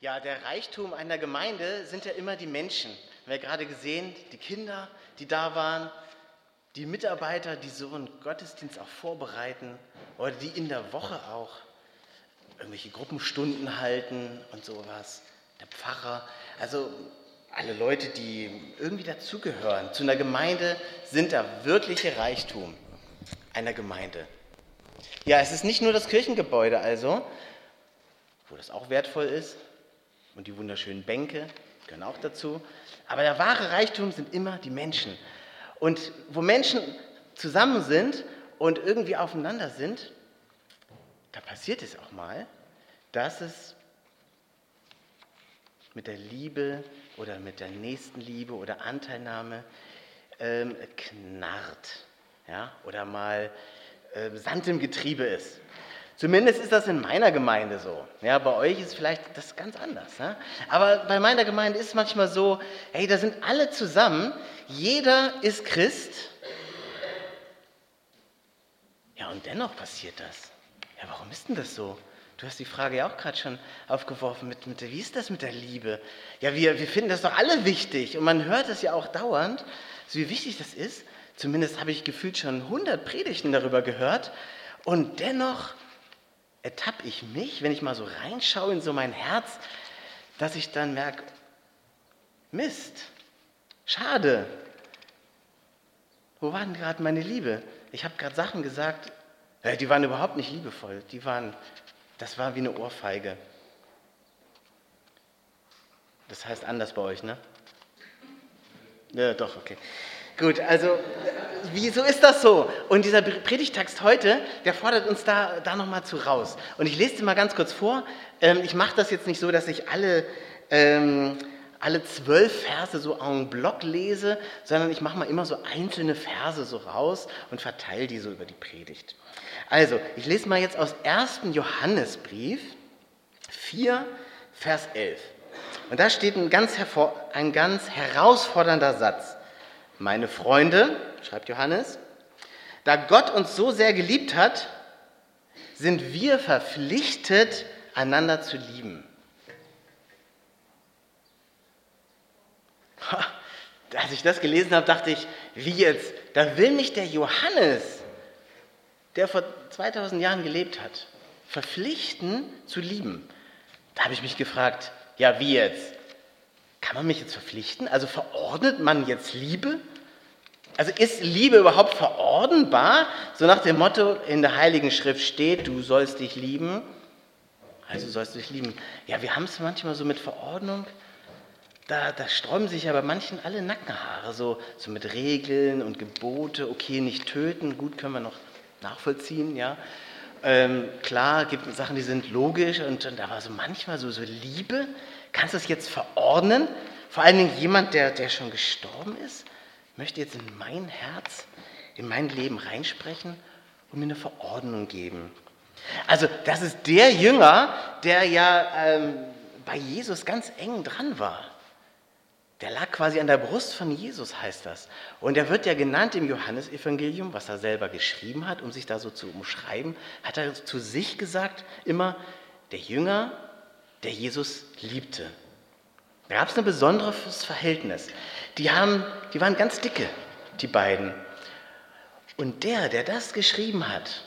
Ja, der Reichtum einer Gemeinde sind ja immer die Menschen. Wir haben ja gerade gesehen, die Kinder, die da waren, die Mitarbeiter, die so einen Gottesdienst auch vorbereiten oder die in der Woche auch irgendwelche Gruppenstunden halten und sowas. Der Pfarrer, also alle Leute, die irgendwie dazugehören zu einer Gemeinde, sind der wirkliche Reichtum einer Gemeinde. Ja, es ist nicht nur das Kirchengebäude also, wo das auch wertvoll ist, und die wunderschönen Bänke gehören auch dazu. Aber der wahre Reichtum sind immer die Menschen. Und wo Menschen zusammen sind und irgendwie aufeinander sind, da passiert es auch mal, dass es mit der Liebe oder mit der Nächstenliebe oder Anteilnahme ähm, knarrt ja? oder mal äh, Sand im Getriebe ist. Zumindest ist das in meiner Gemeinde so. Ja, bei euch ist vielleicht das ganz anders. Ne? Aber bei meiner Gemeinde ist es manchmal so, hey, da sind alle zusammen, jeder ist Christ. Ja, und dennoch passiert das. Ja, warum ist denn das so? Du hast die Frage ja auch gerade schon aufgeworfen, mit, mit, wie ist das mit der Liebe? Ja, wir, wir finden das doch alle wichtig und man hört es ja auch dauernd, so wie wichtig das ist. Zumindest habe ich gefühlt schon 100 Predigten darüber gehört und dennoch ertappe ich mich, wenn ich mal so reinschaue in so mein Herz, dass ich dann merke, Mist, schade. Wo war denn gerade meine Liebe? Ich habe gerade Sachen gesagt, äh, die waren überhaupt nicht liebevoll. Die waren, das war wie eine Ohrfeige. Das heißt anders bei euch, ne? Ja, doch, okay. Gut, also wieso ist das so? Und dieser Predigtext heute, der fordert uns da, da nochmal zu raus. Und ich lese dir mal ganz kurz vor. Ähm, ich mache das jetzt nicht so, dass ich alle, ähm, alle zwölf Verse so en bloc lese, sondern ich mache mal immer so einzelne Verse so raus und verteile die so über die Predigt. Also, ich lese mal jetzt aus 1. Johannesbrief 4, Vers 11. Und da steht ein ganz, ein ganz herausfordernder Satz. Meine Freunde, schreibt Johannes, da Gott uns so sehr geliebt hat, sind wir verpflichtet, einander zu lieben. Als ich das gelesen habe, dachte ich, wie jetzt? Da will mich der Johannes, der vor 2000 Jahren gelebt hat, verpflichten zu lieben. Da habe ich mich gefragt, ja, wie jetzt? Kann man mich jetzt verpflichten? Also verordnet man jetzt Liebe? Also ist Liebe überhaupt verordnbar? So nach dem Motto, in der Heiligen Schrift steht, du sollst dich lieben. Also sollst du dich lieben. Ja, wir haben es manchmal so mit Verordnung. Da, da sträuben sich ja bei manchen alle Nackenhaare, so, so mit Regeln und Gebote. Okay, nicht töten, gut können wir noch nachvollziehen, ja. Ähm, klar, gibt Sachen, die sind logisch und, und aber so manchmal so, so Liebe, Kannst du es jetzt verordnen? Vor allen Dingen jemand, der, der schon gestorben ist, möchte jetzt in mein Herz, in mein Leben reinsprechen und mir eine Verordnung geben. Also das ist der Jünger, der ja ähm, bei Jesus ganz eng dran war. Der lag quasi an der Brust von Jesus, heißt das. Und er wird ja genannt im Johannesevangelium, was er selber geschrieben hat, um sich da so zu umschreiben, hat er zu sich gesagt immer, der Jünger, der Jesus liebte. Da gab es ein besonderes Verhältnis. Die, haben, die waren ganz dicke, die beiden. Und der, der das geschrieben hat,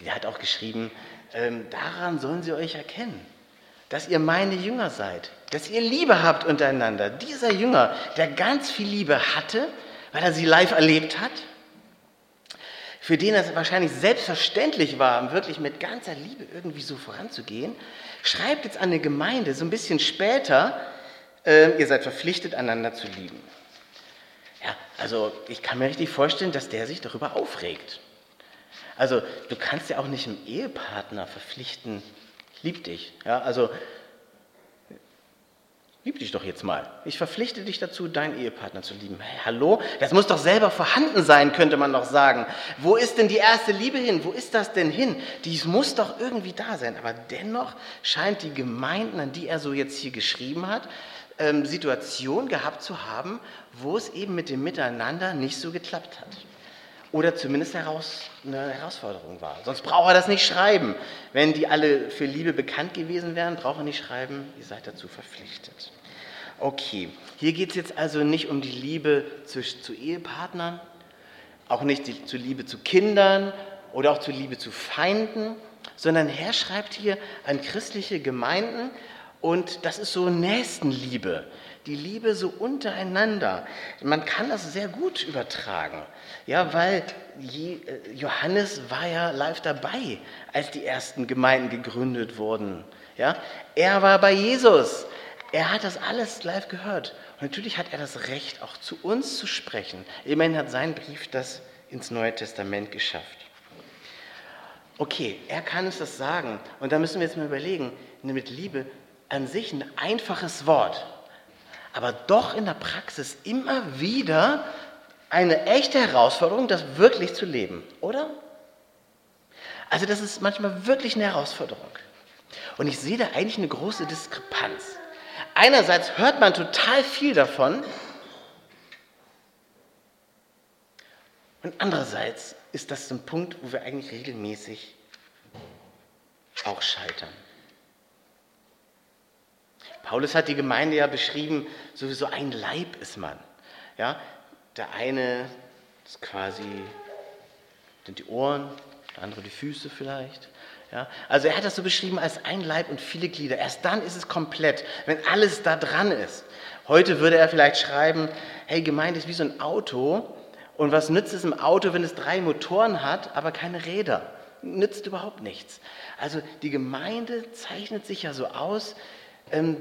der hat auch geschrieben, ähm, daran sollen sie euch erkennen, dass ihr meine Jünger seid, dass ihr Liebe habt untereinander. Dieser Jünger, der ganz viel Liebe hatte, weil er sie live erlebt hat, für den es wahrscheinlich selbstverständlich war, wirklich mit ganzer Liebe irgendwie so voranzugehen, schreibt jetzt an eine Gemeinde so ein bisschen später, äh, ihr seid verpflichtet, einander zu lieben. Ja, also ich kann mir richtig vorstellen, dass der sich darüber aufregt. Also du kannst ja auch nicht einem Ehepartner verpflichten, lieb dich. Ja, also Lieb dich doch jetzt mal. Ich verpflichte dich dazu, deinen Ehepartner zu lieben. Hey, hallo? Das muss doch selber vorhanden sein, könnte man doch sagen. Wo ist denn die erste Liebe hin? Wo ist das denn hin? Dies muss doch irgendwie da sein. Aber dennoch scheint die Gemeinden, an die er so jetzt hier geschrieben hat, ähm, Situation gehabt zu haben, wo es eben mit dem Miteinander nicht so geklappt hat. Oder zumindest heraus, eine Herausforderung war. Sonst braucht er das nicht schreiben. Wenn die alle für Liebe bekannt gewesen wären, braucht er nicht schreiben, ihr seid dazu verpflichtet. Okay, hier geht es jetzt also nicht um die Liebe zu, zu Ehepartnern, auch nicht die, zur Liebe zu Kindern oder auch zur Liebe zu Feinden, sondern Herr schreibt hier an christliche Gemeinden und das ist so Nächstenliebe die Liebe so untereinander. Man kann das sehr gut übertragen, ja, weil äh, Johannes war ja live dabei, als die ersten Gemeinden gegründet wurden. Ja, er war bei Jesus. Er hat das alles live gehört. Und natürlich hat er das Recht, auch zu uns zu sprechen. Immerhin hat sein Brief das ins Neue Testament geschafft. Okay, er kann uns das sagen. Und da müssen wir jetzt mal überlegen, mit Liebe an sich ein einfaches Wort aber doch in der Praxis immer wieder eine echte Herausforderung, das wirklich zu leben, oder? Also das ist manchmal wirklich eine Herausforderung. Und ich sehe da eigentlich eine große Diskrepanz. Einerseits hört man total viel davon und andererseits ist das ein Punkt, wo wir eigentlich regelmäßig auch scheitern. Paulus hat die Gemeinde ja beschrieben, sowieso ein Leib ist man. Ja, der eine ist quasi sind die Ohren, der andere die Füße vielleicht. Ja, also er hat das so beschrieben als ein Leib und viele Glieder. Erst dann ist es komplett, wenn alles da dran ist. Heute würde er vielleicht schreiben, hey, Gemeinde ist wie so ein Auto und was nützt es im Auto, wenn es drei Motoren hat, aber keine Räder? Nützt überhaupt nichts. Also die Gemeinde zeichnet sich ja so aus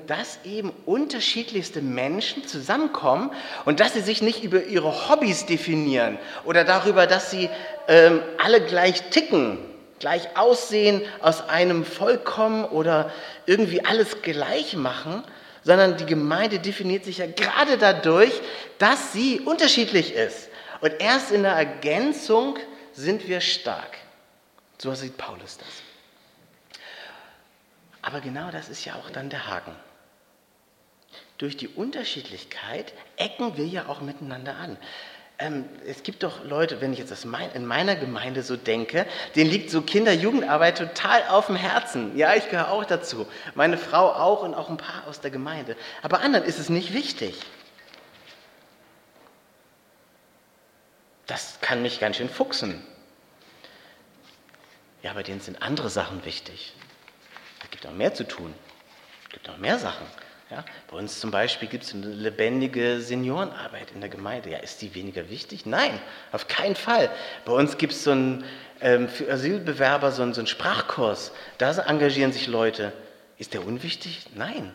dass eben unterschiedlichste Menschen zusammenkommen und dass sie sich nicht über ihre Hobbys definieren oder darüber, dass sie ähm, alle gleich ticken, gleich aussehen, aus einem Volk kommen oder irgendwie alles gleich machen, sondern die Gemeinde definiert sich ja gerade dadurch, dass sie unterschiedlich ist. Und erst in der Ergänzung sind wir stark. So sieht Paulus das. Aber genau das ist ja auch dann der Haken. Durch die Unterschiedlichkeit ecken wir ja auch miteinander an. Ähm, es gibt doch Leute, wenn ich jetzt das mein, in meiner Gemeinde so denke, denen liegt so Kinder-Jugendarbeit total auf dem Herzen. Ja, ich gehöre auch dazu. Meine Frau auch und auch ein paar aus der Gemeinde. Aber anderen ist es nicht wichtig. Das kann mich ganz schön fuchsen. Ja, bei denen sind andere Sachen wichtig. Es gibt noch mehr zu tun. Es gibt noch mehr Sachen. Ja, bei uns zum Beispiel gibt es eine lebendige Seniorenarbeit in der Gemeinde. Ja, ist die weniger wichtig? Nein, auf keinen Fall. Bei uns gibt es so einen, ähm, für Asylbewerber so einen, so Sprachkurs. Da engagieren sich Leute. Ist der unwichtig? Nein.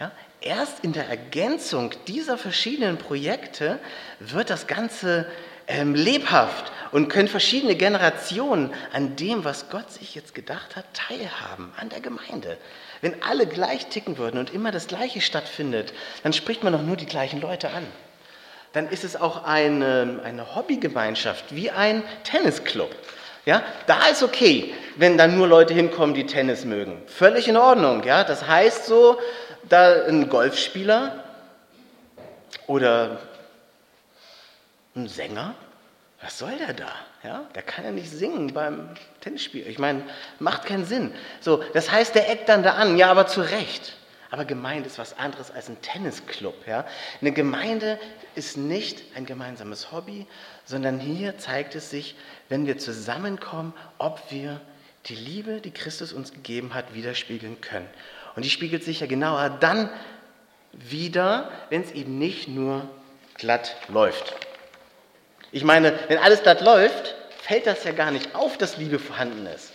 Ja, erst in der Ergänzung dieser verschiedenen Projekte wird das Ganze ähm, lebhaft und können verschiedene Generationen an dem, was Gott sich jetzt gedacht hat, teilhaben, an der Gemeinde. Wenn alle gleich ticken würden und immer das Gleiche stattfindet, dann spricht man doch nur die gleichen Leute an. Dann ist es auch eine, eine Hobbygemeinschaft, wie ein Tennisclub. Ja, da ist okay, wenn dann nur Leute hinkommen, die Tennis mögen. Völlig in Ordnung. Ja, das heißt so, da ein Golfspieler oder ein Sänger, was soll der da? Ja, der kann ja nicht singen beim Tennisspiel. Ich meine, macht keinen Sinn. So, das heißt, der eckt dann da an. Ja, aber zu Recht. Aber Gemeinde ist was anderes als ein Tennisclub. Ja? Eine Gemeinde ist nicht ein gemeinsames Hobby, sondern hier zeigt es sich, wenn wir zusammenkommen, ob wir die Liebe, die Christus uns gegeben hat, widerspiegeln können. Und die spiegelt sich ja genauer dann wieder, wenn es eben nicht nur glatt läuft. Ich meine, wenn alles glatt läuft, fällt das ja gar nicht auf, dass Liebe vorhanden ist.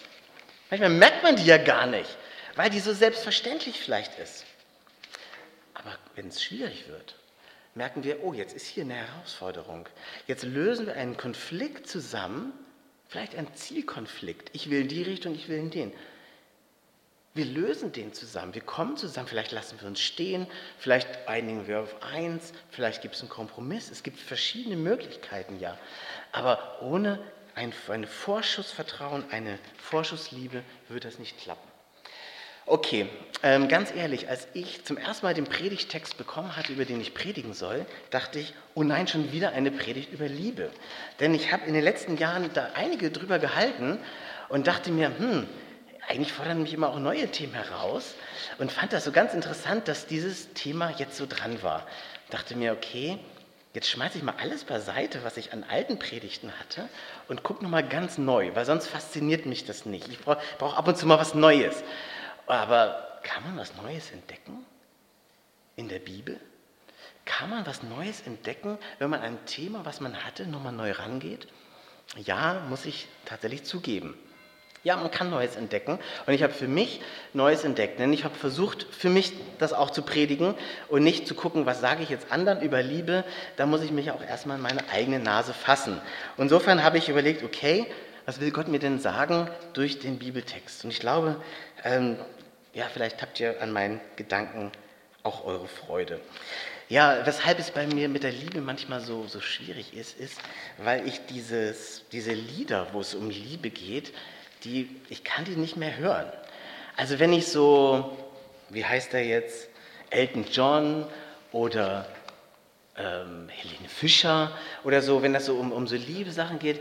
Manchmal merkt man die ja gar nicht, weil die so selbstverständlich vielleicht ist. Aber wenn es schwierig wird, merken wir, oh, jetzt ist hier eine Herausforderung. Jetzt lösen wir einen Konflikt zusammen, vielleicht einen Zielkonflikt. Ich will in die Richtung, ich will in den. Wir lösen den zusammen, wir kommen zusammen, vielleicht lassen wir uns stehen, vielleicht einigen wir auf eins, vielleicht gibt es einen Kompromiss. Es gibt verschiedene Möglichkeiten, ja. Aber ohne ein, ein Vorschussvertrauen, eine Vorschussliebe wird das nicht klappen. Okay, ähm, ganz ehrlich, als ich zum ersten Mal den Predigtext bekommen hatte, über den ich predigen soll, dachte ich, oh nein, schon wieder eine Predigt über Liebe. Denn ich habe in den letzten Jahren da einige drüber gehalten und dachte mir, hm, eigentlich fordern mich immer auch neue Themen heraus und fand das so ganz interessant, dass dieses Thema jetzt so dran war. Dachte mir, okay, jetzt schmeiße ich mal alles beiseite, was ich an alten Predigten hatte und gucke nochmal ganz neu, weil sonst fasziniert mich das nicht. Ich brauche brauch ab und zu mal was Neues. Aber kann man was Neues entdecken in der Bibel? Kann man was Neues entdecken, wenn man ein Thema, was man hatte, nochmal neu rangeht? Ja, muss ich tatsächlich zugeben. Ja, man kann Neues entdecken. Und ich habe für mich Neues entdeckt. Denn ich habe versucht, für mich das auch zu predigen und nicht zu gucken, was sage ich jetzt anderen über Liebe. Da muss ich mich auch erstmal in meine eigene Nase fassen. Und insofern habe ich überlegt, okay, was will Gott mir denn sagen durch den Bibeltext? Und ich glaube, ähm, ja, vielleicht habt ihr an meinen Gedanken auch eure Freude. Ja, weshalb es bei mir mit der Liebe manchmal so, so schwierig ist, ist, weil ich dieses, diese Lieder, wo es um Liebe geht, die, ich kann die nicht mehr hören. Also wenn ich so, wie heißt er jetzt, Elton John oder ähm, Helene Fischer oder so, wenn das so um, um so Liebe-Sachen geht,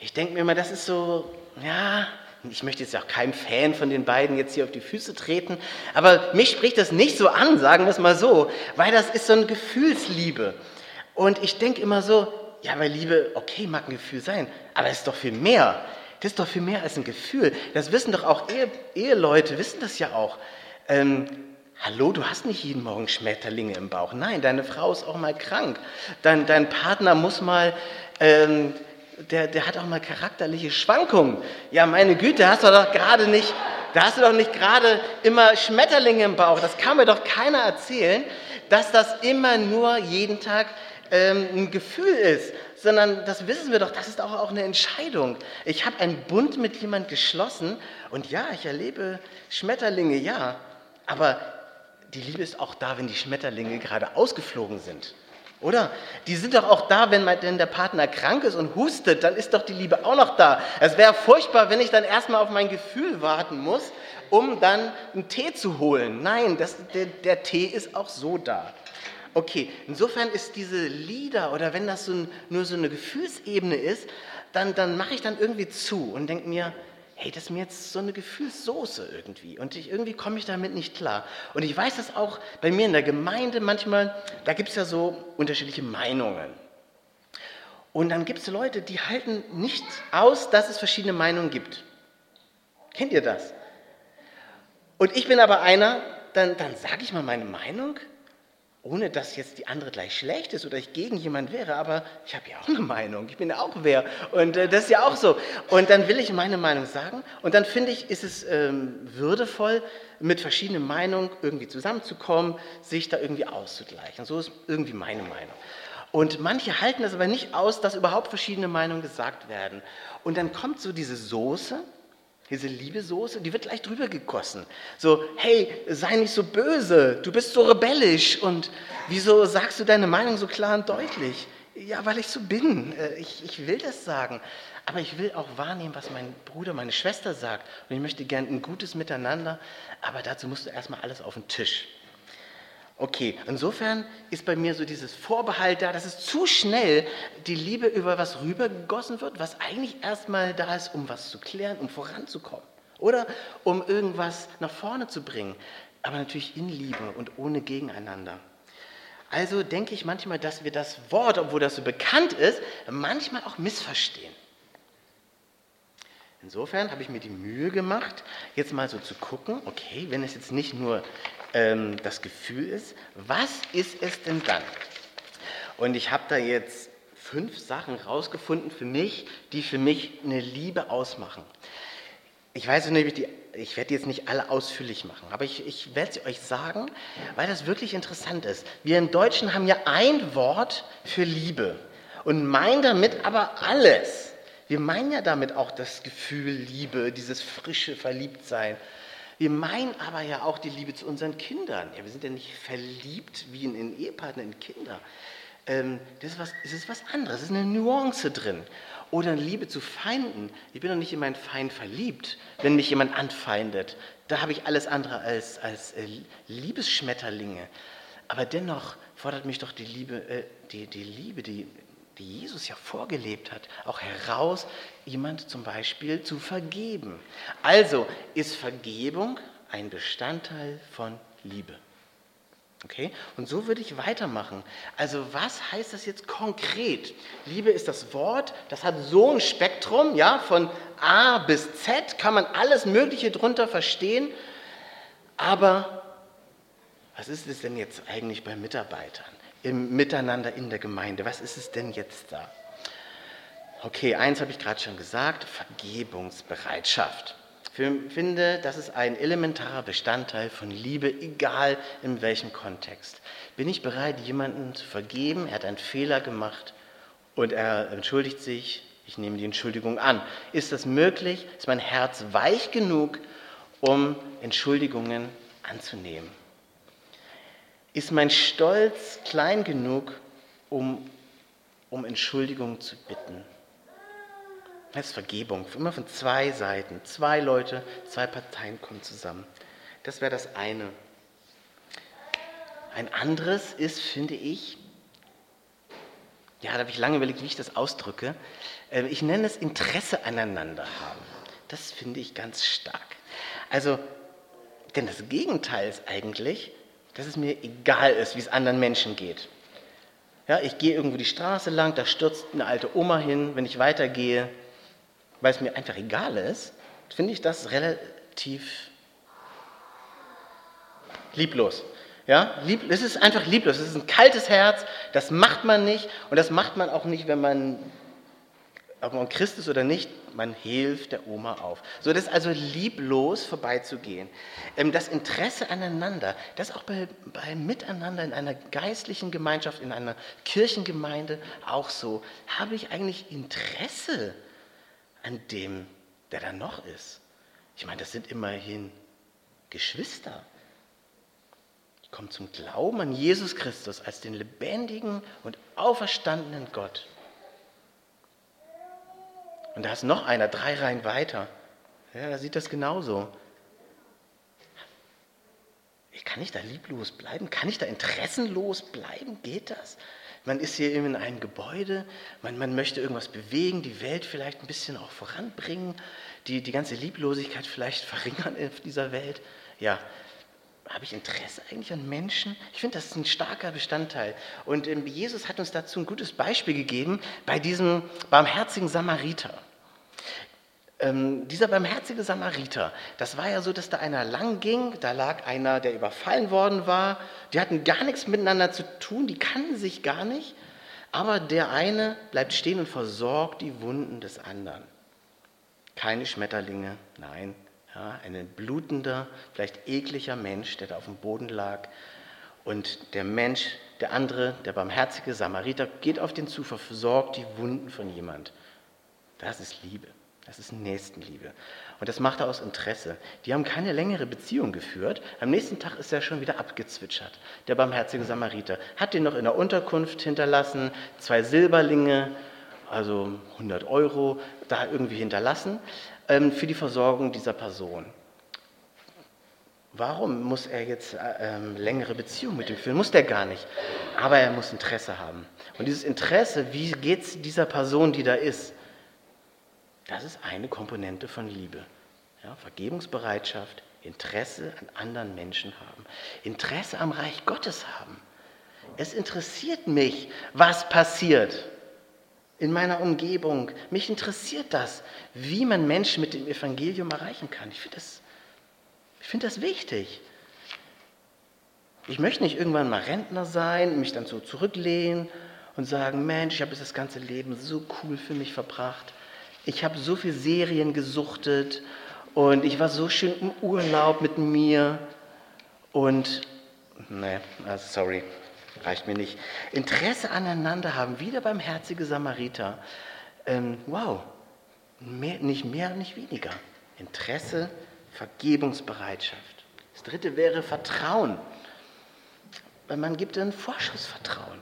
ich denke mir immer, das ist so, ja, ich möchte jetzt auch keinem Fan von den beiden jetzt hier auf die Füße treten, aber mich spricht das nicht so an, sagen wir es mal so, weil das ist so eine Gefühlsliebe. Und ich denke immer so, ja, weil Liebe, okay, mag ein Gefühl sein, aber es ist doch viel mehr. Das ist doch viel mehr als ein Gefühl. Das wissen doch auch Ehe, Eheleute, wissen das ja auch. Ähm, hallo, du hast nicht jeden Morgen Schmetterlinge im Bauch. Nein, deine Frau ist auch mal krank. Dein, dein Partner muss mal, ähm, der, der hat auch mal charakterliche Schwankungen. Ja, meine Güte, hast du doch gerade nicht, da hast du doch nicht gerade immer Schmetterlinge im Bauch. Das kann mir doch keiner erzählen, dass das immer nur jeden Tag ähm, ein Gefühl ist, sondern das wissen wir doch, das ist auch, auch eine Entscheidung. Ich habe einen Bund mit jemand geschlossen und ja, ich erlebe Schmetterlinge, ja, aber die Liebe ist auch da, wenn die Schmetterlinge gerade ausgeflogen sind. Oder? Die sind doch auch da, wenn, der Partner krank ist und hustet, dann ist doch die Liebe auch noch da. Es wäre furchtbar, wenn ich dann erstmal auf mein Gefühl warten muss, um dann einen Tee zu holen. Nein, das, der, der Tee ist auch so da. Okay, insofern ist diese Lieder oder wenn das so ein, nur so eine Gefühlsebene ist, dann, dann mache ich dann irgendwie zu und denke mir, hey, das ist mir jetzt so eine Gefühlssoße irgendwie und ich, irgendwie komme ich damit nicht klar. Und ich weiß das auch bei mir in der Gemeinde manchmal, da gibt es ja so unterschiedliche Meinungen. Und dann gibt es Leute, die halten nicht aus, dass es verschiedene Meinungen gibt. Kennt ihr das? Und ich bin aber einer, dann, dann sage ich mal meine Meinung ohne dass jetzt die andere gleich schlecht ist oder ich gegen jemand wäre, aber ich habe ja auch eine Meinung, ich bin ja auch wer und äh, das ist ja auch so. Und dann will ich meine Meinung sagen und dann finde ich, ist es ähm, würdevoll, mit verschiedenen Meinungen irgendwie zusammenzukommen, sich da irgendwie auszugleichen. So ist irgendwie meine Meinung. Und manche halten das aber nicht aus, dass überhaupt verschiedene Meinungen gesagt werden. Und dann kommt so diese Soße, diese Liebesoße, die wird gleich drüber gegossen. So, hey, sei nicht so böse, du bist so rebellisch und wieso sagst du deine Meinung so klar und deutlich? Ja, weil ich so bin. Äh, ich, ich will das sagen. Aber ich will auch wahrnehmen, was mein Bruder, meine Schwester sagt. Und ich möchte gern ein gutes Miteinander. Aber dazu musst du erstmal alles auf den Tisch. Okay, insofern ist bei mir so dieses Vorbehalt da, dass es zu schnell die Liebe über was rübergegossen wird, was eigentlich erstmal da ist, um was zu klären, um voranzukommen. Oder um irgendwas nach vorne zu bringen. Aber natürlich in Liebe und ohne Gegeneinander. Also denke ich manchmal, dass wir das Wort, obwohl das so bekannt ist, manchmal auch missverstehen. Insofern habe ich mir die Mühe gemacht, jetzt mal so zu gucken, okay, wenn es jetzt nicht nur ähm, das Gefühl ist, was ist es denn dann? Und ich habe da jetzt fünf Sachen rausgefunden für mich, die für mich eine Liebe ausmachen. Ich weiß nicht, die, ich werde jetzt nicht alle ausführlich machen, aber ich, ich werde sie euch sagen, weil das wirklich interessant ist. Wir im Deutschen haben ja ein Wort für Liebe und meinen damit aber alles. Wir meinen ja damit auch das Gefühl Liebe, dieses frische Verliebtsein. Wir meinen aber ja auch die Liebe zu unseren Kindern. Ja, wir sind ja nicht verliebt wie in, in Ehepartner, in Kinder. Ähm, das, ist was, das ist was anderes, es ist eine Nuance drin. Oder Liebe zu Feinden. Ich bin doch nicht in meinen Feind verliebt, wenn mich jemand anfeindet. Da habe ich alles andere als, als äh, Liebesschmetterlinge. Aber dennoch fordert mich doch die Liebe, äh, die, die Liebe, die, die Jesus ja vorgelebt hat, auch heraus, jemand zum Beispiel zu vergeben. Also ist Vergebung ein Bestandteil von Liebe. Okay? Und so würde ich weitermachen. Also was heißt das jetzt konkret? Liebe ist das Wort, das hat so ein Spektrum, ja, von A bis Z kann man alles Mögliche drunter verstehen. Aber was ist es denn jetzt eigentlich bei Mitarbeitern, im Miteinander in der Gemeinde? Was ist es denn jetzt da? Okay, eins habe ich gerade schon gesagt, Vergebungsbereitschaft. Ich finde, das ist ein elementarer Bestandteil von Liebe, egal in welchem Kontext. Bin ich bereit, jemanden zu vergeben? Er hat einen Fehler gemacht und er entschuldigt sich. Ich nehme die Entschuldigung an. Ist das möglich? Ist mein Herz weich genug, um Entschuldigungen anzunehmen? Ist mein Stolz klein genug, um, um Entschuldigung zu bitten? Das ist Vergebung, immer von zwei Seiten. Zwei Leute, zwei Parteien kommen zusammen. Das wäre das eine. Ein anderes ist, finde ich, ja, da habe ich lange überlegt, wie ich das ausdrücke. Äh, ich nenne es Interesse aneinander haben. Das finde ich ganz stark. Also, denn das Gegenteil ist eigentlich, dass es mir egal ist, wie es anderen Menschen geht. Ja, ich gehe irgendwo die Straße lang, da stürzt eine alte Oma hin, wenn ich weitergehe, weil es mir einfach egal ist, finde ich das relativ lieblos. Ja, lieb, es ist einfach lieblos. Es ist ein kaltes Herz. Das macht man nicht. Und das macht man auch nicht, wenn man, ob man Christ ist oder nicht, man hilft der Oma auf. So, das ist also lieblos vorbeizugehen. Ähm, das Interesse aneinander, das auch bei, bei Miteinander in einer geistlichen Gemeinschaft, in einer Kirchengemeinde auch so. Habe ich eigentlich Interesse an dem, der da noch ist. Ich meine, das sind immerhin Geschwister. Ich komme zum Glauben an Jesus Christus als den lebendigen und auferstandenen Gott. Und da ist noch einer, drei Reihen weiter. Ja, da sieht das genauso. Kann ich da lieblos bleiben? Kann ich da interessenlos bleiben? Geht das? Man ist hier eben in einem Gebäude, man, man möchte irgendwas bewegen, die Welt vielleicht ein bisschen auch voranbringen, die, die ganze Lieblosigkeit vielleicht verringern auf dieser Welt. Ja, habe ich Interesse eigentlich an Menschen? Ich finde, das ist ein starker Bestandteil. Und ähm, Jesus hat uns dazu ein gutes Beispiel gegeben bei diesem barmherzigen Samariter. Ähm, dieser barmherzige Samariter, das war ja so, dass da einer lang ging, da lag einer, der überfallen worden war, die hatten gar nichts miteinander zu tun, die kannten sich gar nicht, aber der eine bleibt stehen und versorgt die Wunden des anderen. Keine Schmetterlinge, nein, ja, ein blutender, vielleicht ekliger Mensch, der da auf dem Boden lag. Und der Mensch, der andere, der barmherzige Samariter, geht auf den zu, versorgt die Wunden von jemand. Das ist Liebe. Das ist Nächstenliebe. Und das macht er aus Interesse. Die haben keine längere Beziehung geführt. Am nächsten Tag ist er schon wieder abgezwitschert. Der barmherzige Samariter hat ihn noch in der Unterkunft hinterlassen, zwei Silberlinge, also 100 Euro, da irgendwie hinterlassen ähm, für die Versorgung dieser Person. Warum muss er jetzt äh, ähm, längere Beziehung mit ihm führen? Muss der gar nicht. Aber er muss Interesse haben. Und dieses Interesse, wie geht es dieser Person, die da ist? Das ist eine Komponente von Liebe. Ja, Vergebungsbereitschaft, Interesse an anderen Menschen haben, Interesse am Reich Gottes haben. Es interessiert mich, was passiert in meiner Umgebung. Mich interessiert das, wie man Menschen mit dem Evangelium erreichen kann. Ich finde das, find das wichtig. Ich möchte nicht irgendwann mal Rentner sein, mich dann so zurücklehnen und sagen, Mensch, ich habe das ganze Leben so cool für mich verbracht ich habe so viele Serien gesuchtet und ich war so schön im Urlaub mit mir und, ne, sorry, reicht mir nicht. Interesse aneinander haben, wieder beim herzige Samariter. Ähm, wow, mehr, nicht mehr, nicht weniger. Interesse, Vergebungsbereitschaft. Das dritte wäre Vertrauen. Weil man gibt ein Vorschussvertrauen.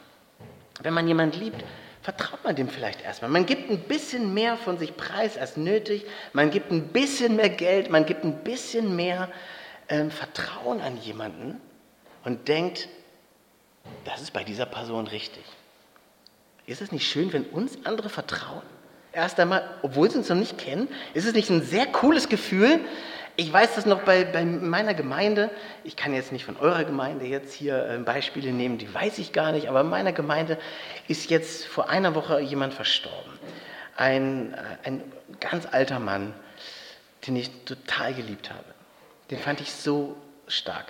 Wenn man jemand liebt, vertraut man dem vielleicht erstmal. Man gibt ein bisschen mehr von sich preis als nötig, man gibt ein bisschen mehr Geld, man gibt ein bisschen mehr ähm, Vertrauen an jemanden und denkt, das ist bei dieser Person richtig. Ist es nicht schön, wenn uns andere vertrauen? Erst einmal, obwohl sie uns noch nicht kennen, ist es nicht ein sehr cooles Gefühl? Ich weiß das noch bei, bei meiner Gemeinde. Ich kann jetzt nicht von eurer Gemeinde jetzt hier äh, Beispiele nehmen, die weiß ich gar nicht, aber in meiner Gemeinde ist jetzt vor einer Woche jemand verstorben. Ein, äh, ein ganz alter Mann, den ich total geliebt habe. Den fand ich so stark.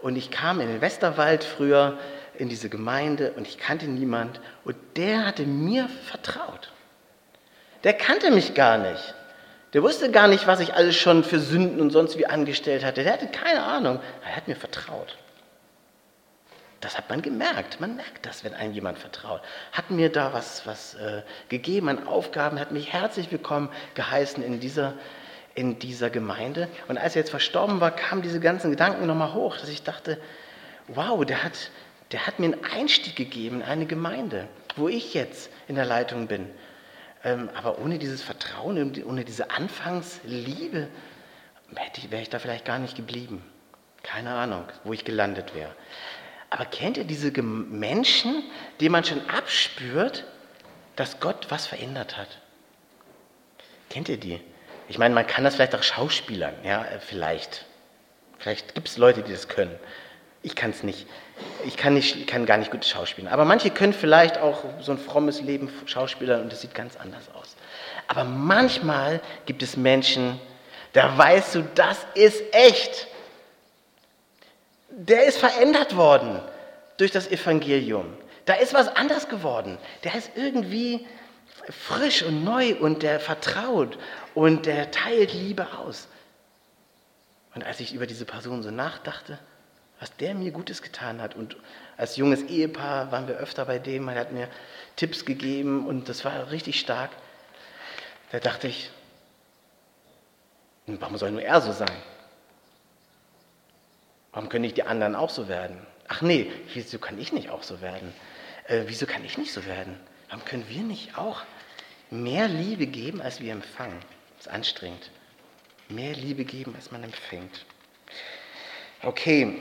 Und ich kam in den Westerwald früher in diese Gemeinde und ich kannte niemand und der hatte mir vertraut. Der kannte mich gar nicht. Der wusste gar nicht, was ich alles schon für Sünden und sonst wie angestellt hatte. Der hatte keine Ahnung. Er hat mir vertraut. Das hat man gemerkt. Man merkt das, wenn einem jemand vertraut. Hat mir da was, was äh, gegeben an Aufgaben, hat mich herzlich willkommen geheißen in dieser, in dieser Gemeinde. Und als er jetzt verstorben war, kamen diese ganzen Gedanken nochmal hoch, dass ich dachte, wow, der hat, der hat mir einen Einstieg gegeben in eine Gemeinde, wo ich jetzt in der Leitung bin. Ähm, aber ohne dieses Vertrauen, ohne diese Anfangsliebe, wäre ich da vielleicht gar nicht geblieben. Keine Ahnung, wo ich gelandet wäre. Aber kennt ihr diese Menschen, die man schon abspürt, dass Gott was verändert hat? Kennt ihr die? Ich meine, man kann das vielleicht auch Schauspielern, ja, äh, vielleicht. Vielleicht gibt es Leute, die das können. Ich kann es nicht. Ich kann, nicht, kann gar nicht gut schauspielen. Aber manche können vielleicht auch so ein frommes Leben schauspielern und es sieht ganz anders aus. Aber manchmal gibt es Menschen, da weißt du, das ist echt. Der ist verändert worden durch das Evangelium. Da ist was anders geworden. Der ist irgendwie frisch und neu und der vertraut und der teilt Liebe aus. Und als ich über diese Person so nachdachte, was der mir Gutes getan hat. Und als junges Ehepaar waren wir öfter bei dem, er hat mir Tipps gegeben und das war richtig stark. Da dachte ich, warum soll nur er so sein? Warum können nicht die anderen auch so werden? Ach nee, wieso kann ich nicht auch so werden? Äh, wieso kann ich nicht so werden? Warum können wir nicht auch mehr Liebe geben, als wir empfangen? Das ist anstrengend. Mehr Liebe geben, als man empfängt. Okay,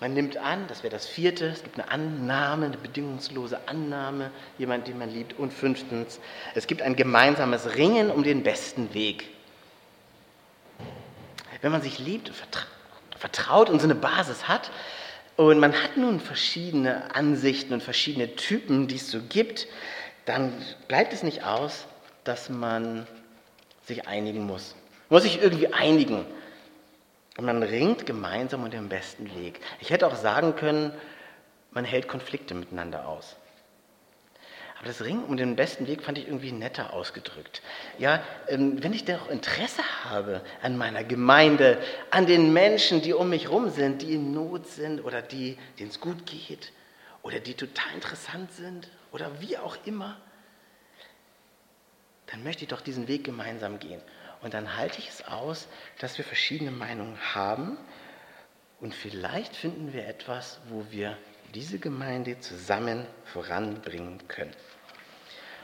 man nimmt an, das wäre das vierte, es gibt eine Annahme, eine bedingungslose Annahme, jemand, den man liebt. Und fünftens, es gibt ein gemeinsames Ringen um den besten Weg. Wenn man sich liebt und vertraut und so eine Basis hat, und man hat nun verschiedene Ansichten und verschiedene Typen, die es so gibt, dann bleibt es nicht aus, dass man sich einigen muss. Man muss sich irgendwie einigen. Und man ringt gemeinsam um den besten Weg. Ich hätte auch sagen können, man hält Konflikte miteinander aus. Aber das Ringen um den besten Weg fand ich irgendwie netter ausgedrückt. Ja, ähm, wenn ich doch Interesse habe an meiner Gemeinde, an den Menschen, die um mich herum sind, die in Not sind oder die, denen es gut geht oder die total interessant sind oder wie auch immer, dann möchte ich doch diesen Weg gemeinsam gehen. Und dann halte ich es aus, dass wir verschiedene Meinungen haben. Und vielleicht finden wir etwas, wo wir diese Gemeinde zusammen voranbringen können.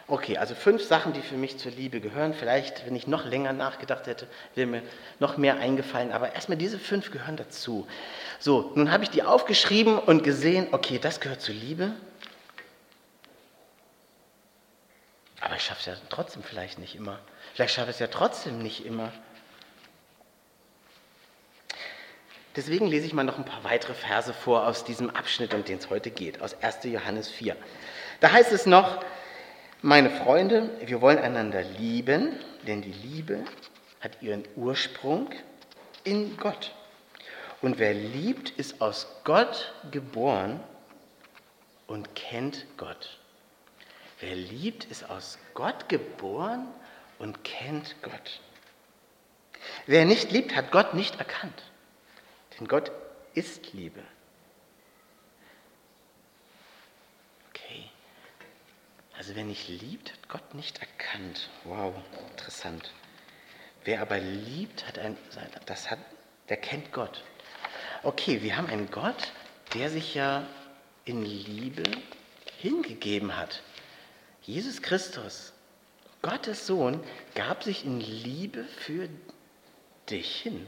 Okay, also fünf Sachen, die für mich zur Liebe gehören. Vielleicht, wenn ich noch länger nachgedacht hätte, wäre mir noch mehr eingefallen. Aber erstmal diese fünf gehören dazu. So, nun habe ich die aufgeschrieben und gesehen, okay, das gehört zur Liebe. Aber ich schaffe es ja trotzdem vielleicht nicht immer. Vielleicht schaffe ich es ja trotzdem nicht immer. Deswegen lese ich mal noch ein paar weitere Verse vor aus diesem Abschnitt, um den es heute geht, aus 1. Johannes 4. Da heißt es noch, meine Freunde, wir wollen einander lieben, denn die Liebe hat ihren Ursprung in Gott. Und wer liebt, ist aus Gott geboren und kennt Gott. Wer liebt, ist aus Gott geboren und kennt Gott. Wer nicht liebt, hat Gott nicht erkannt. Denn Gott ist Liebe. Okay. Also wer nicht liebt, hat Gott nicht erkannt. Wow, interessant. Wer aber liebt, hat ein, das hat, der kennt Gott. Okay, wir haben einen Gott, der sich ja in Liebe hingegeben hat Jesus Christus, Gottes Sohn, gab sich in Liebe für dich hin.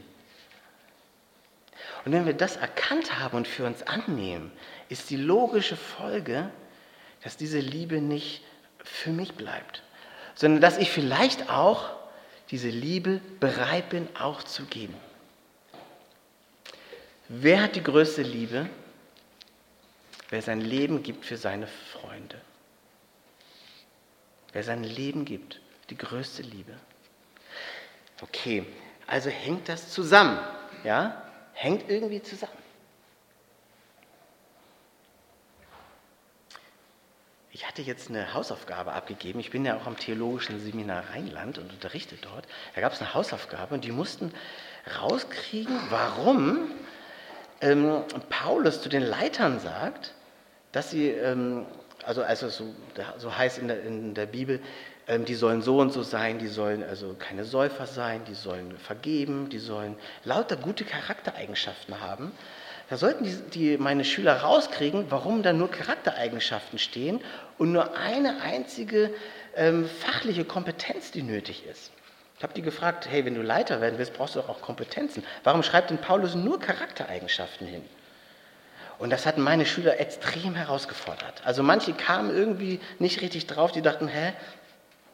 Und wenn wir das erkannt haben und für uns annehmen, ist die logische Folge, dass diese Liebe nicht für mich bleibt, sondern dass ich vielleicht auch diese Liebe bereit bin, auch zu geben. Wer hat die größte Liebe? Wer sein Leben gibt für seine Freunde. Wer sein Leben gibt, die größte Liebe. Okay, also hängt das zusammen, ja? Hängt irgendwie zusammen. Ich hatte jetzt eine Hausaufgabe abgegeben. Ich bin ja auch am Theologischen Seminar Rheinland und unterrichte dort. Da gab es eine Hausaufgabe und die mussten rauskriegen, warum ähm, Paulus zu den Leitern sagt, dass sie, ähm, also, also so, so heißt in der, in der Bibel, ähm, die sollen so und so sein, die sollen also keine Säufer sein, die sollen vergeben, die sollen lauter gute Charaktereigenschaften haben. Da sollten die, die, meine Schüler rauskriegen, warum da nur Charaktereigenschaften stehen und nur eine einzige ähm, fachliche Kompetenz, die nötig ist. Ich habe die gefragt, hey, wenn du Leiter werden willst, brauchst du doch auch Kompetenzen. Warum schreibt denn Paulus nur Charaktereigenschaften hin? Und das hatten meine Schüler extrem herausgefordert. Also manche kamen irgendwie nicht richtig drauf, die dachten, hä?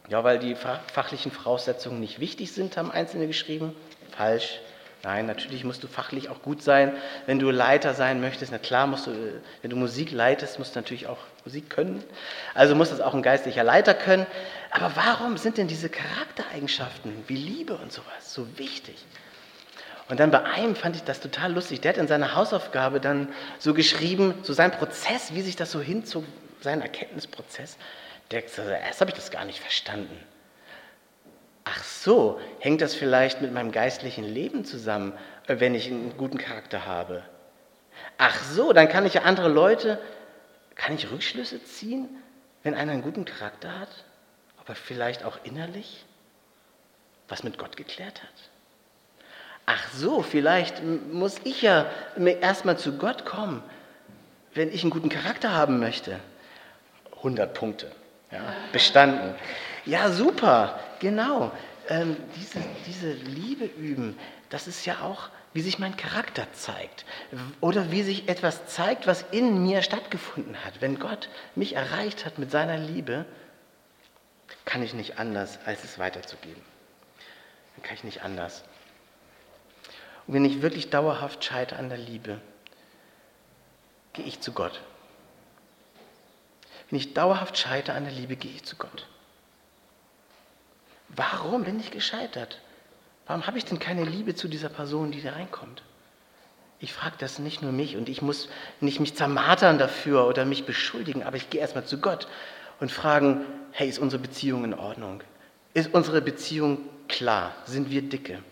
Ja, weil die fachlichen Voraussetzungen nicht wichtig sind, haben Einzelne geschrieben. Falsch. Nein, natürlich musst du fachlich auch gut sein. Wenn du Leiter sein möchtest, na klar, musst du, wenn du Musik leitest, musst du natürlich auch Musik können. Also muss das auch ein geistlicher Leiter können. Aber warum sind denn diese Charaktereigenschaften wie Liebe und sowas so wichtig? Und dann bei einem fand ich das total lustig. Der hat in seiner Hausaufgabe dann so geschrieben, so sein Prozess, wie sich das so hinzog, sein Erkenntnisprozess. Der sagt, erst habe ich das gar nicht verstanden. Ach so, hängt das vielleicht mit meinem geistlichen Leben zusammen, wenn ich einen guten Charakter habe? Ach so, dann kann ich ja andere Leute, kann ich Rückschlüsse ziehen, wenn einer einen guten Charakter hat, aber vielleicht auch innerlich was mit Gott geklärt hat? Ach so, vielleicht muss ich ja erstmal zu Gott kommen, wenn ich einen guten Charakter haben möchte. 100 Punkte, ja, bestanden. Ja, super, genau. Ähm, diese, diese Liebe üben, das ist ja auch, wie sich mein Charakter zeigt. Oder wie sich etwas zeigt, was in mir stattgefunden hat. Wenn Gott mich erreicht hat mit seiner Liebe, kann ich nicht anders, als es weiterzugeben. Dann kann ich nicht anders. Und wenn ich wirklich dauerhaft scheitere an der Liebe, gehe ich zu Gott. Wenn ich dauerhaft scheitere an der Liebe, gehe ich zu Gott. Warum bin ich gescheitert? Warum habe ich denn keine Liebe zu dieser Person, die da reinkommt? Ich frage das nicht nur mich und ich muss nicht mich zermartern dafür oder mich beschuldigen, aber ich gehe erstmal zu Gott und frage, hey, ist unsere Beziehung in Ordnung? Ist unsere Beziehung klar? Sind wir dicke?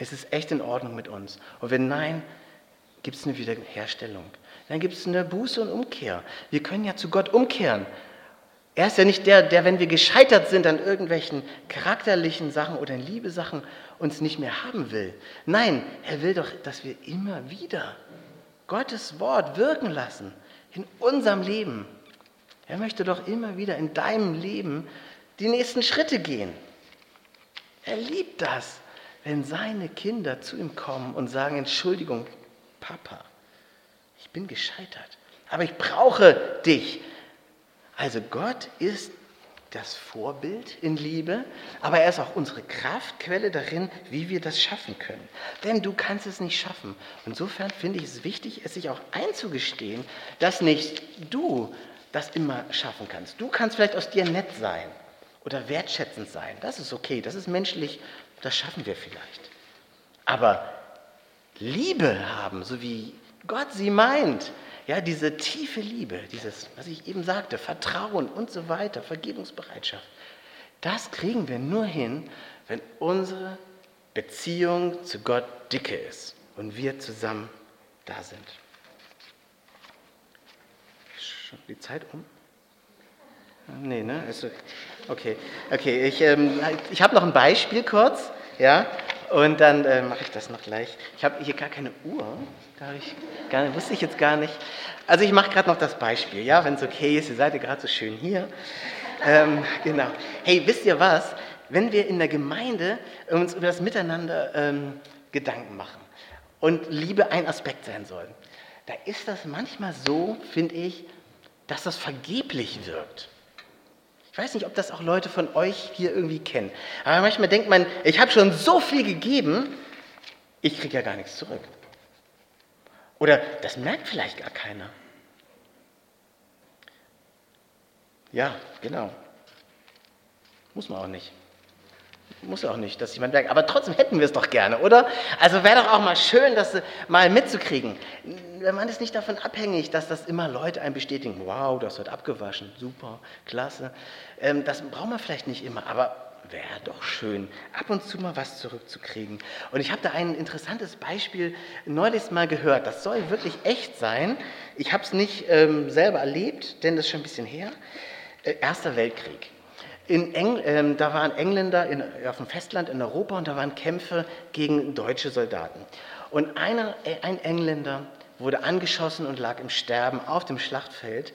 Ist es echt in Ordnung mit uns? Und wenn nein, gibt es eine Wiederherstellung. Dann gibt es eine Buße und Umkehr. Wir können ja zu Gott umkehren. Er ist ja nicht der, der, wenn wir gescheitert sind an irgendwelchen charakterlichen Sachen oder in Liebesachen, uns nicht mehr haben will. Nein, er will doch, dass wir immer wieder Gottes Wort wirken lassen in unserem Leben. Er möchte doch immer wieder in deinem Leben die nächsten Schritte gehen. Er liebt das wenn seine Kinder zu ihm kommen und sagen, Entschuldigung, Papa, ich bin gescheitert, aber ich brauche dich. Also Gott ist das Vorbild in Liebe, aber er ist auch unsere Kraftquelle darin, wie wir das schaffen können. Denn du kannst es nicht schaffen. Insofern finde ich es wichtig, es sich auch einzugestehen, dass nicht du das immer schaffen kannst. Du kannst vielleicht aus dir nett sein oder wertschätzend sein. Das ist okay, das ist menschlich das schaffen wir vielleicht. Aber Liebe haben, so wie Gott sie meint, ja, diese tiefe Liebe, dieses, was ich eben sagte, Vertrauen und so weiter, Vergebungsbereitschaft, das kriegen wir nur hin, wenn unsere Beziehung zu Gott dicke ist und wir zusammen da sind. Schon die Zeit um? Nee, ne? Ist okay. Okay, ich, ähm, ich habe noch ein Beispiel kurz, ja, und dann äh, mache ich das noch gleich. Ich habe hier gar keine Uhr, da ich gar wusste ich jetzt gar nicht. Also ich mache gerade noch das Beispiel, ja, wenn es okay ist, ihr seid ja gerade so schön hier. ähm, genau. Hey, wisst ihr was? Wenn wir in der Gemeinde uns über das Miteinander ähm, Gedanken machen und Liebe ein Aspekt sein soll, da ist das manchmal so, finde ich, dass das vergeblich wirkt. Ich weiß nicht, ob das auch Leute von euch hier irgendwie kennen. Aber manchmal denkt man, ich habe schon so viel gegeben, ich kriege ja gar nichts zurück. Oder das merkt vielleicht gar keiner. Ja, genau. Muss man auch nicht. Muss auch nicht, dass jemand merkt. Aber trotzdem hätten wir es doch gerne, oder? Also wäre doch auch mal schön, das mal mitzukriegen. Man ist nicht davon abhängig, dass das immer Leute einen bestätigen. Wow, hast heute abgewaschen. Super, klasse. Ähm, das braucht man vielleicht nicht immer, aber wäre doch schön, ab und zu mal was zurückzukriegen. Und ich habe da ein interessantes Beispiel neulich mal gehört. Das soll wirklich echt sein. Ich habe es nicht ähm, selber erlebt, denn das ist schon ein bisschen her. Äh, Erster Weltkrieg. Ähm, da waren Engländer in, auf dem Festland in Europa und da waren Kämpfe gegen deutsche Soldaten. Und einer, äh, ein Engländer wurde angeschossen und lag im Sterben auf dem Schlachtfeld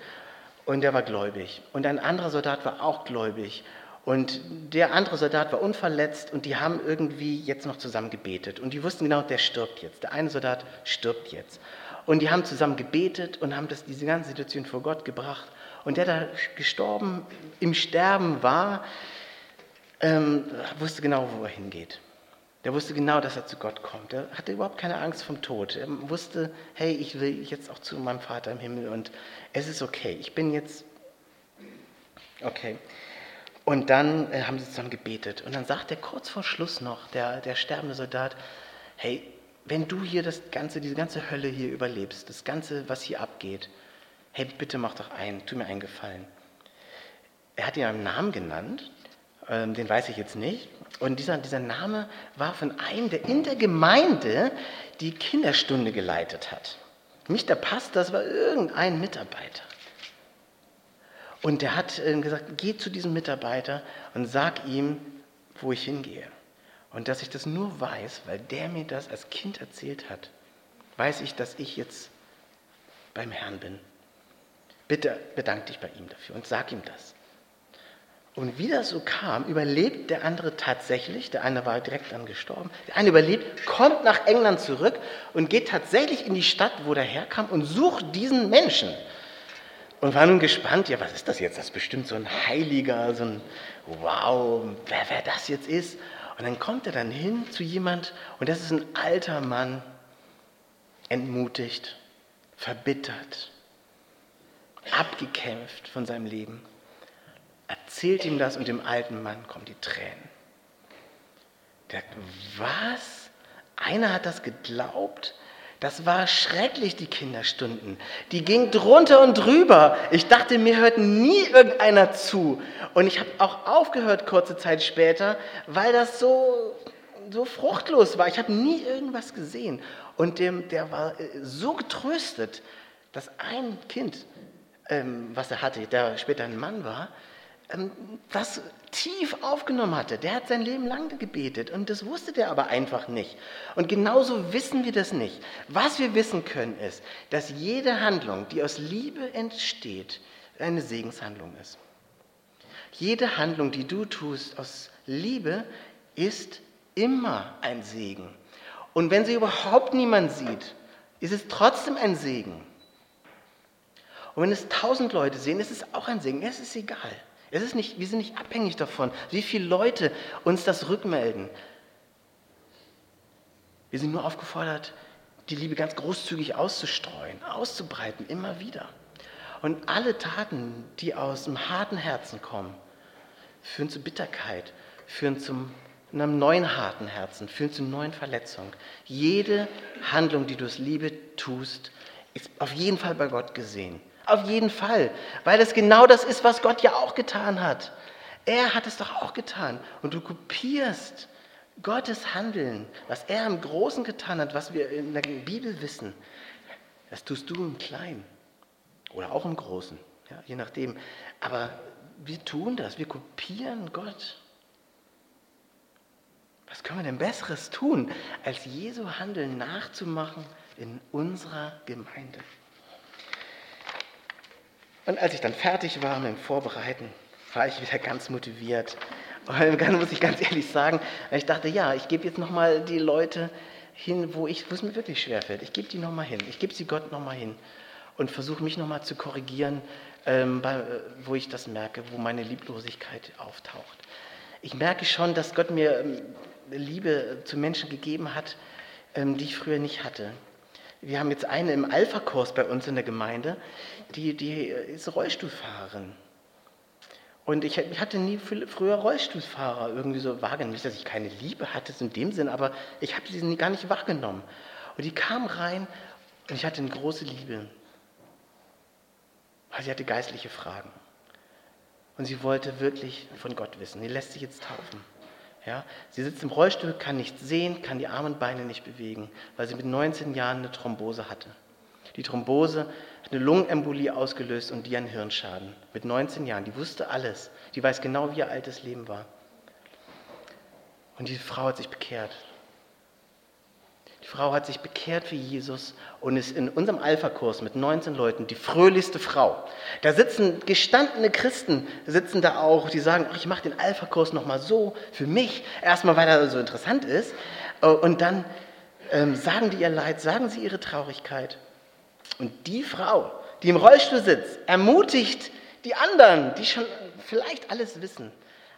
und der war gläubig. Und ein anderer Soldat war auch gläubig. Und der andere Soldat war unverletzt und die haben irgendwie jetzt noch zusammen gebetet. Und die wussten genau, der stirbt jetzt. Der eine Soldat stirbt jetzt. Und die haben zusammen gebetet und haben das, diese ganze Situation vor Gott gebracht. Und der da gestorben, im Sterben war, ähm, wusste genau, wo er hingeht. Der wusste genau, dass er zu Gott kommt. Er hatte überhaupt keine Angst vom Tod. Er wusste, hey, ich will jetzt auch zu meinem Vater im Himmel und es ist okay. Ich bin jetzt okay. Und dann äh, haben sie zusammen gebetet. Und dann sagt er kurz vor Schluss noch, der, der sterbende Soldat, hey, wenn du hier das ganze, diese ganze Hölle hier überlebst, das Ganze, was hier abgeht, hey, bitte mach doch ein, tu mir einen Gefallen. Er hat ihn einen Namen genannt, ähm, den weiß ich jetzt nicht. Und dieser, dieser Name war von einem, der in der Gemeinde die Kinderstunde geleitet hat. Nicht der Pastor, das war irgendein Mitarbeiter. Und der hat äh, gesagt, geh zu diesem Mitarbeiter und sag ihm, wo ich hingehe. Und dass ich das nur weiß, weil der mir das als Kind erzählt hat, weiß ich, dass ich jetzt beim Herrn bin. Bitte bedank dich bei ihm dafür und sag ihm das. Und wie das so kam, überlebt der andere tatsächlich, der eine war direkt dann gestorben, der eine überlebt, kommt nach England zurück und geht tatsächlich in die Stadt, wo der herkam und sucht diesen Menschen. Und war nun gespannt, ja, was ist das jetzt? Das ist bestimmt so ein Heiliger, so ein Wow, wer, wer das jetzt ist. Und dann kommt er dann hin zu jemand und das ist ein alter Mann, entmutigt, verbittert, abgekämpft von seinem Leben, erzählt ihm das und dem alten Mann kommen die Tränen. Der sagt, was? Einer hat das geglaubt? Das war schrecklich, die Kinderstunden. Die ging drunter und drüber. Ich dachte, mir hört nie irgendeiner zu. Und ich habe auch aufgehört kurze Zeit später, weil das so, so fruchtlos war. Ich habe nie irgendwas gesehen. Und dem, der war äh, so getröstet, dass ein Kind was er hatte, der später ein Mann war, ähm, das tief aufgenommen hatte. Der hat sein Leben lang gebetet und das wusste der aber einfach nicht. Und genauso wissen wir das nicht. Was wir wissen können ist, dass jede Handlung, die aus Liebe entsteht, eine Segenshandlung ist. Jede Handlung, die du tust aus Liebe, ist immer ein Segen. Und wenn sie überhaupt niemand sieht, ist es trotzdem ein Segen. Und wenn es tausend Leute sehen, ist es auch ein Segen. Es ist egal. Es ist nicht, wir sind nicht abhängig davon, wie viele Leute uns das rückmelden. Wir sind nur aufgefordert, die Liebe ganz großzügig auszustreuen, auszubreiten, immer wieder. Und alle Taten, die aus dem harten Herzen kommen, führen zu Bitterkeit, führen zu einem neuen harten Herzen, führen zu neuen Verletzungen. Jede Handlung, die du aus Liebe tust, ist auf jeden Fall bei Gott gesehen. Auf jeden Fall, weil es genau das ist, was Gott ja auch getan hat. Er hat es doch auch getan. Und du kopierst Gottes Handeln, was er im Großen getan hat, was wir in der Bibel wissen. Das tust du im Kleinen oder auch im Großen, ja, je nachdem. Aber wir tun das, wir kopieren Gott. Was können wir denn Besseres tun, als Jesu Handeln nachzumachen in unserer Gemeinde? Und als ich dann fertig war mit dem Vorbereiten, war ich wieder ganz motiviert. Und dann muss ich ganz ehrlich sagen, ich dachte, ja, ich gebe jetzt nochmal die Leute hin, wo, ich, wo es mir wirklich schwerfällt. Ich gebe die nochmal hin. Ich gebe sie Gott nochmal hin und versuche mich nochmal zu korrigieren, ähm, bei, wo ich das merke, wo meine Lieblosigkeit auftaucht. Ich merke schon, dass Gott mir ähm, Liebe zu Menschen gegeben hat, ähm, die ich früher nicht hatte. Wir haben jetzt eine im Alpha-Kurs bei uns in der Gemeinde, die, die ist Rollstuhlfahrerin. Und ich, ich hatte nie früher Rollstuhlfahrer irgendwie so wahrgenommen. Nicht, dass ich keine Liebe hatte in dem Sinn, aber ich habe sie gar nicht wahrgenommen. Und die kam rein und ich hatte eine große Liebe. Weil sie hatte geistliche Fragen. Und sie wollte wirklich von Gott wissen. Sie lässt sich jetzt taufen. Ja? Sie sitzt im Rollstuhl, kann nichts sehen, kann die Arme und Beine nicht bewegen, weil sie mit 19 Jahren eine Thrombose hatte. Die Thrombose hat eine Lungenembolie ausgelöst und die einen Hirnschaden. Mit 19 Jahren. Die wusste alles. Die weiß genau, wie ihr altes Leben war. Und diese Frau hat sich bekehrt. Die Frau hat sich bekehrt für Jesus und ist in unserem Alpha-Kurs mit 19 Leuten die fröhlichste Frau. Da sitzen gestandene Christen, sitzen da auch, die sagen, ich mache den Alpha-Kurs nochmal so für mich, erstmal weil er so interessant ist. Und dann ähm, sagen die ihr Leid, sagen sie ihre Traurigkeit. Und die Frau, die im Rollstuhl sitzt, ermutigt die anderen, die schon vielleicht alles wissen,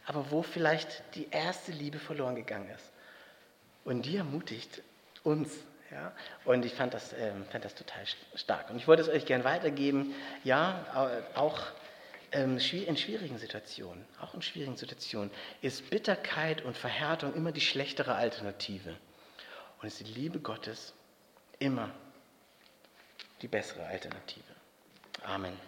aber wo vielleicht die erste Liebe verloren gegangen ist. Und die ermutigt uns. Ja? Und ich fand das, äh, fand das total stark. Und ich wollte es euch gerne weitergeben. Ja, auch ähm, in schwierigen Situationen, auch in schwierigen Situationen, ist Bitterkeit und Verhärtung immer die schlechtere Alternative. Und ist die Liebe Gottes immer die bessere Alternative. Amen.